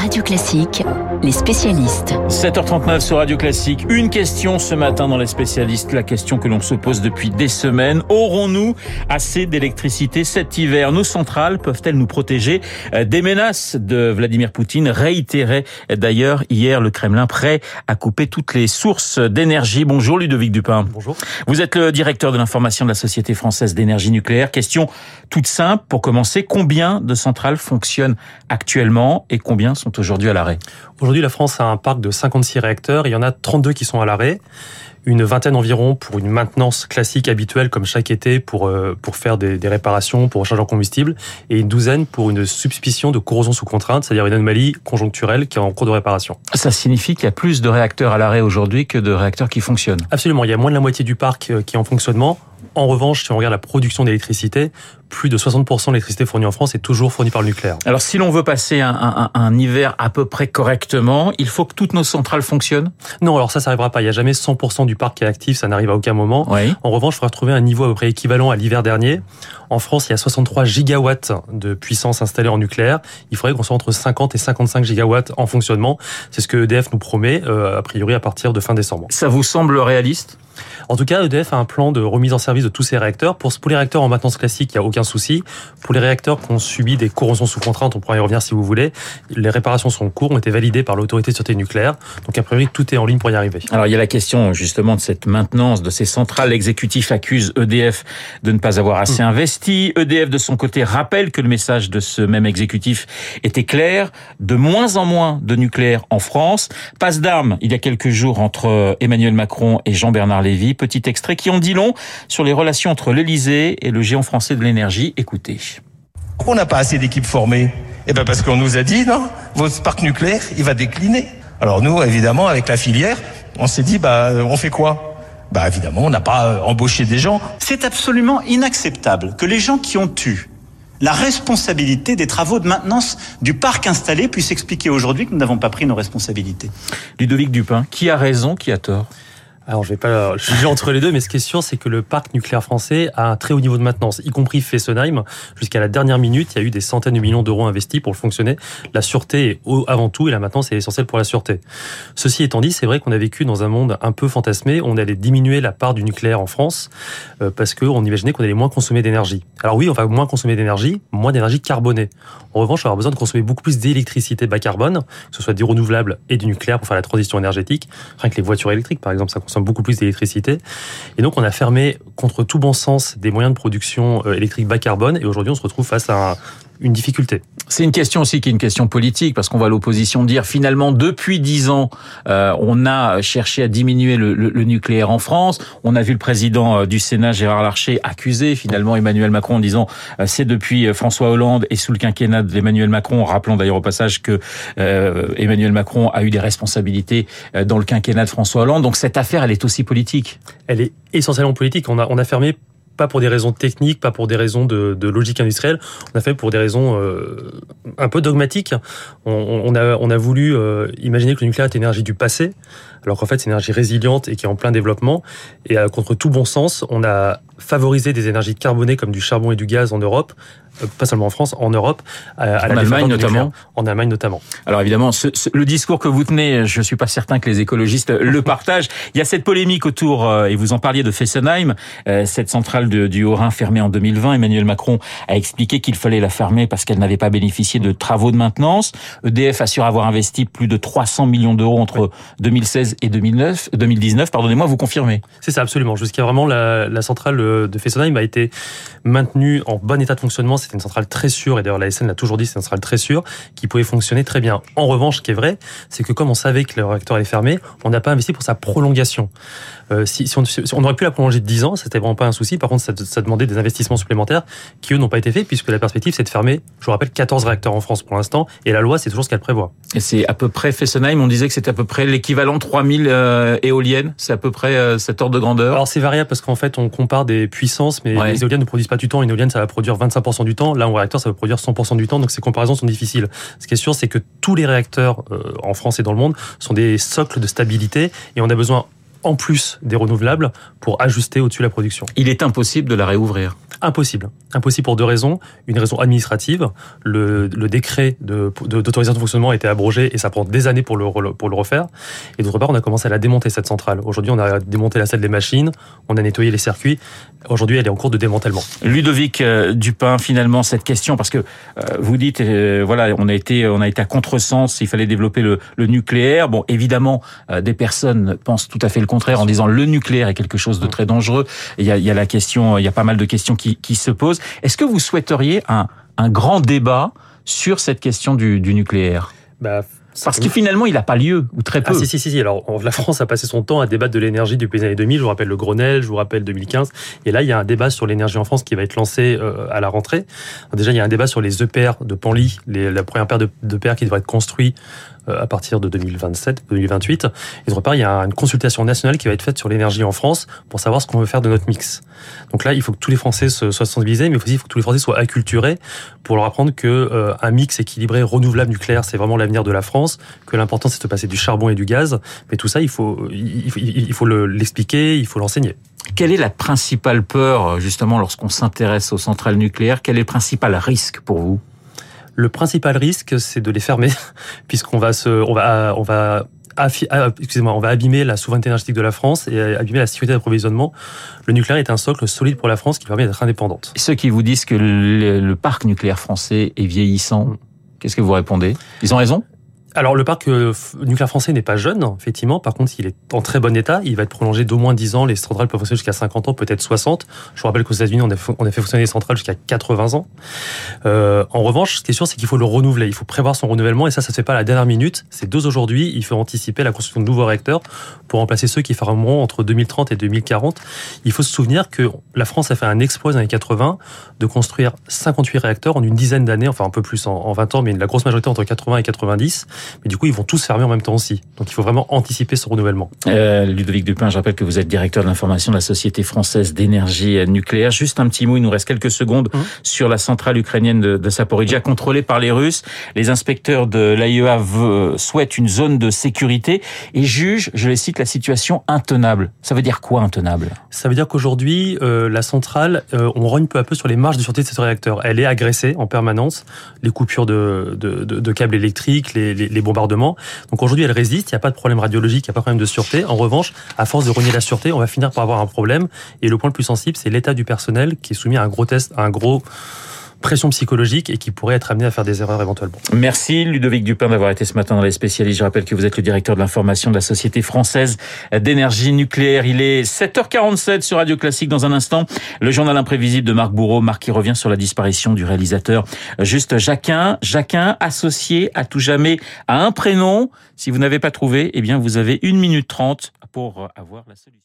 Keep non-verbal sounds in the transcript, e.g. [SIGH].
Radio Classique, les spécialistes. 7h39 sur Radio Classique. Une question ce matin dans les spécialistes. La question que l'on se pose depuis des semaines. Aurons-nous assez d'électricité cet hiver? Nos centrales peuvent-elles nous protéger euh, des menaces? De Vladimir Poutine Réitéré d'ailleurs hier le Kremlin prêt à couper toutes les sources d'énergie. Bonjour Ludovic Dupin. Bonjour. Vous êtes le directeur de l'information de la Société française d'énergie nucléaire. Question toute simple pour commencer. Combien de centrales fonctionnent actuellement et combien sont aujourd'hui à l'arrêt? Aujourd'hui, la France a un parc de 56 réacteurs. Il y en a 32 qui sont à l'arrêt. Une vingtaine environ pour une maintenance classique habituelle comme chaque été pour euh, pour faire des, des réparations, pour recharger en combustible, et une douzaine pour une suspicion de corrosion sous contrainte, c'est-à-dire une anomalie conjoncturelle qui est en cours de réparation. Ça signifie qu'il y a plus de réacteurs à l'arrêt aujourd'hui que de réacteurs qui fonctionnent. Absolument, il y a moins de la moitié du parc euh, qui est en fonctionnement. En revanche, si on regarde la production d'électricité, plus de 60% de l'électricité fournie en France est toujours fournie par le nucléaire. Alors si l'on veut passer un, un, un, hiver à peu près correctement, il faut que toutes nos centrales fonctionnent? Non, alors ça, ça n'arrivera pas. Il n'y a jamais 100% du parc qui est actif, ça n'arrive à aucun moment. Oui. En revanche, il faudra trouver un niveau à peu près équivalent à l'hiver dernier. En France, il y a 63 gigawatts de puissance installée en nucléaire. Il faudrait qu'on soit entre 50 et 55 gigawatts en fonctionnement. C'est ce que EDF nous promet, euh, a priori à partir de fin décembre. Ça vous semble réaliste? En tout cas, EDF a un plan de remise en service de tous ces réacteurs. Pour, pour les réacteurs en maintenance classique, il n'y a aucun souci. Pour les réacteurs qui ont subi des corrosions sous contrainte, on pourra y revenir si vous voulez, les réparations sont en cours, ont été validées par l'autorité de sûreté nucléaire. Donc, a priori, tout est en ligne pour y arriver. Alors, il y a la question justement de cette maintenance de ces centrales. L'exécutif accuse EDF de ne pas avoir assez mmh. investi. EDF, de son côté, rappelle que le message de ce même exécutif était clair. De moins en moins de nucléaire en France. Passe d'armes, il y a quelques jours, entre Emmanuel Macron et Jean-Bernard Lévy. Petit extrait qui en dit long sur les relations entre l'Elysée et le géant français de l'énergie. Écoutez. Pourquoi on n'a pas assez d'équipes formées Eh bien parce qu'on nous a dit, non, votre parc nucléaire, il va décliner. Alors nous, évidemment, avec la filière, on s'est dit, bah, on fait quoi? Bah évidemment, on n'a pas embauché des gens. C'est absolument inacceptable que les gens qui ont eu la responsabilité des travaux de maintenance du parc installé puissent expliquer aujourd'hui que nous n'avons pas pris nos responsabilités. Ludovic Dupin, qui a raison, qui a tort? Alors, je vais pas juger entre les deux, mais ce qui est sûr, c'est que le parc nucléaire français a un très haut niveau de maintenance, y compris Fessenheim. Jusqu'à la dernière minute, il y a eu des centaines de millions d'euros investis pour le fonctionner. La sûreté est avant tout, et la maintenance est essentielle pour la sûreté. Ceci étant dit, c'est vrai qu'on a vécu dans un monde un peu fantasmé. On allait diminuer la part du nucléaire en France euh, parce qu'on imaginait qu'on allait moins consommer d'énergie. Alors oui, on va moins consommer d'énergie, moins d'énergie carbonée. En revanche, on avoir besoin de consommer beaucoup plus d'électricité bas carbone, que ce soit du renouvelable et du nucléaire pour faire la transition énergétique. Rien que les voitures électriques, par exemple, ça consomme beaucoup plus d'électricité. Et donc, on a fermé, contre tout bon sens, des moyens de production euh, électrique bas carbone. Et aujourd'hui, on se retrouve face à une difficulté. C'est une question aussi qui est une question politique, parce qu'on va l'opposition dire finalement depuis dix ans, euh, on a cherché à diminuer le, le, le, nucléaire en France. On a vu le président euh, du Sénat Gérard Larcher accuser finalement Emmanuel Macron en disant euh, c'est depuis euh, François Hollande et sous le quinquennat d'Emmanuel Macron, rappelant d'ailleurs au passage que euh, Emmanuel Macron a eu des responsabilités dans le quinquennat de François Hollande. Donc cette affaire, elle est aussi politique. Elle est essentiellement politique. On a, on a fermé pas pour des raisons techniques, pas pour des raisons de, logique industrielle. On a fait pour des raisons euh, un peu dogmatiques. On, a, voulu euh, imaginer que le nucléaire est énergie du passé, alors qu'en fait c'est une énergie résiliente et qui est en plein développement. Et euh, contre tout bon sens, on a favorisé des énergies carbonées comme du charbon et du gaz en Europe, euh, pas seulement en France, en Europe, à, à en la Allemagne notamment. En Allemagne notamment. Alors évidemment, ce, ce, le discours que vous tenez, je suis pas certain que les écologistes le [LAUGHS] partagent. Il y a cette polémique autour, euh, et vous en parliez de Fessenheim, euh, cette centrale de, du Haut-Rhin fermée en 2020. Emmanuel Macron a expliqué qu'il fallait la fermer parce qu'elle n'avait pas bénéficié de travaux de maintenance. EDF assure avoir investi plus de 300 millions d'euros entre oui. 2016 et 2009, 2019. Pardonnez-moi, vous confirmez C'est ça, absolument. Jusqu'à vraiment la, la centrale de Fessenheim a été maintenue en bon état de fonctionnement c'était une centrale très sûre, et d'ailleurs la SN l'a toujours dit, c'est une centrale très sûre, qui pouvait fonctionner très bien. En revanche, ce qui est vrai, c'est que comme on savait que le réacteur allait fermer, on n'a pas investi pour sa prolongation. Euh, si, si, on, si, on, aurait pu la prolonger de 10 ans, c'était vraiment pas un souci. Par contre, ça, ça demandait des investissements supplémentaires qui, eux, n'ont pas été faits, puisque la perspective, c'est de fermer, je vous rappelle, 14 réacteurs en France pour l'instant, et la loi, c'est toujours ce qu'elle prévoit. Et c'est à peu près, Fessenheim, on disait que c'était à peu près l'équivalent 3000 euh, éoliennes, c'est à peu près euh, cet ordre de grandeur Alors c'est variable, parce qu'en fait, on compare des puissances, mais ouais. les éoliennes ne produisent pas du temps. Une éolienne, ça va produire 25% du temps. Là, un réacteur, ça va produire 100% du temps, donc ces comparaisons sont difficiles. Ce qui est sûr, c'est que tous les réacteurs euh, en France et dans le monde sont des socles de stabilité, et on a besoin en plus des renouvelables pour ajuster au-dessus la production. Il est impossible de la réouvrir. Impossible. Impossible pour deux raisons. Une raison administrative. Le, le décret d'autorisation de, de, fonctionnement a été abrogé et ça prend des années pour le, pour le refaire. Et d'autre part, on a commencé à la démonter, cette centrale. Aujourd'hui, on a démonté la salle des machines, on a nettoyé les circuits. Aujourd'hui, elle est en cours de démantèlement. Ludovic euh, Dupin, finalement, cette question, parce que euh, vous dites, euh, voilà, on a été, on a été à contresens, il fallait développer le, le nucléaire. Bon, évidemment, euh, des personnes pensent tout à fait le contraire en disant le nucléaire est quelque chose de très dangereux. Il y a, il y a la question, il y a pas mal de questions qui, qui se posent. Est-ce que vous souhaiteriez un, un grand débat sur cette question du, du nucléaire? Bah, parce que finalement, il n'a pas lieu, ou très peu. Ah si, si, si. Alors, la France a passé son temps à débattre de l'énergie depuis les années 2000. Je vous rappelle le Grenelle, je vous rappelle 2015. Et là, il y a un débat sur l'énergie en France qui va être lancé euh, à la rentrée. Déjà, il y a un débat sur les EPR de Panly, les, la première paire de, de qui devrait être construite à partir de 2027, 2028. Et d'autre part, il y a une consultation nationale qui va être faite sur l'énergie en France pour savoir ce qu'on veut faire de notre mix. Donc là, il faut que tous les Français soient sensibilisés, mais aussi il faut que tous les Français soient acculturés pour leur apprendre que euh, un mix équilibré, renouvelable, nucléaire, c'est vraiment l'avenir de la France, que l'important c'est de passer du charbon et du gaz. Mais tout ça, il faut, il faut l'expliquer, il faut l'enseigner. Quelle est la principale peur, justement, lorsqu'on s'intéresse aux centrales nucléaires? Quel est le principal risque pour vous? Le principal risque, c'est de les fermer, [LAUGHS] puisqu'on va se, on va, on va excusez-moi, on va abîmer la souveraineté énergétique de la France et abîmer la sécurité d'approvisionnement. Le nucléaire est un socle solide pour la France qui permet d'être indépendante. Ceux qui vous disent que le, le parc nucléaire français est vieillissant, qu'est-ce que vous répondez? Ils ont raison? Alors le parc euh, nucléaire français n'est pas jeune, effectivement. Par contre, il est en très bon état. Il va être prolongé d'au moins 10 ans. Les centrales peuvent fonctionner jusqu'à 50 ans, peut-être 60. Je vous rappelle qu'aux États-Unis, on, a fait fonctionner les centrales jusqu'à 80 ans. Euh, en revanche, ce qui est sûr, c'est qu'il faut le renouveler. Il faut prévoir son renouvellement. Et ça, ça se fait pas à la dernière minute. C'est deux aujourd'hui. Il faut anticiper la construction de nouveaux réacteurs pour remplacer ceux qui fermeront entre 2030 et 2040. Il faut se souvenir que la France a fait un exploit dans les années 80 de construire 58 réacteurs en une dizaine d'années, enfin un peu plus en, en 20 ans, mais la grosse majorité entre 80 et 90 mais du coup, ils vont tous fermer en même temps aussi. Donc il faut vraiment anticiper ce renouvellement. Euh, Ludovic Dupin, je rappelle que vous êtes directeur de l'information de la Société française d'énergie nucléaire. Juste un petit mot, il nous reste quelques secondes mmh. sur la centrale ukrainienne de, de Saporidja, contrôlée par les Russes. Les inspecteurs de l'AIEA souhaitent une zone de sécurité et jugent, je les cite, la situation intenable. Ça veut dire quoi intenable? Ça veut dire qu'aujourd'hui, euh, la centrale, euh, on rogne peu à peu sur les marges de sûreté de ce réacteur. Elle est agressée en permanence. Les coupures de, de, de, de câbles électriques, les, les, les bombardements. Donc aujourd'hui, elle résiste, il n'y a pas de problème radiologique, il n'y a pas de problème de sûreté. En revanche, à force de renier la sûreté, on va finir par avoir un problème. Et le point le plus sensible, c'est l'état du personnel qui est soumis à un gros test, à un gros pression psychologique et qui pourrait être amené à faire des erreurs éventuellement. Merci Ludovic Dupin d'avoir été ce matin dans les spécialistes. Je rappelle que vous êtes le directeur de l'information de la Société française d'énergie nucléaire. Il est 7h47 sur Radio Classique dans un instant. Le journal imprévisible de Marc Bourreau. Marc qui revient sur la disparition du réalisateur Juste Jacquin. Jacquin associé à tout jamais à un prénom. Si vous n'avez pas trouvé, eh bien vous avez une minute trente pour avoir la solution.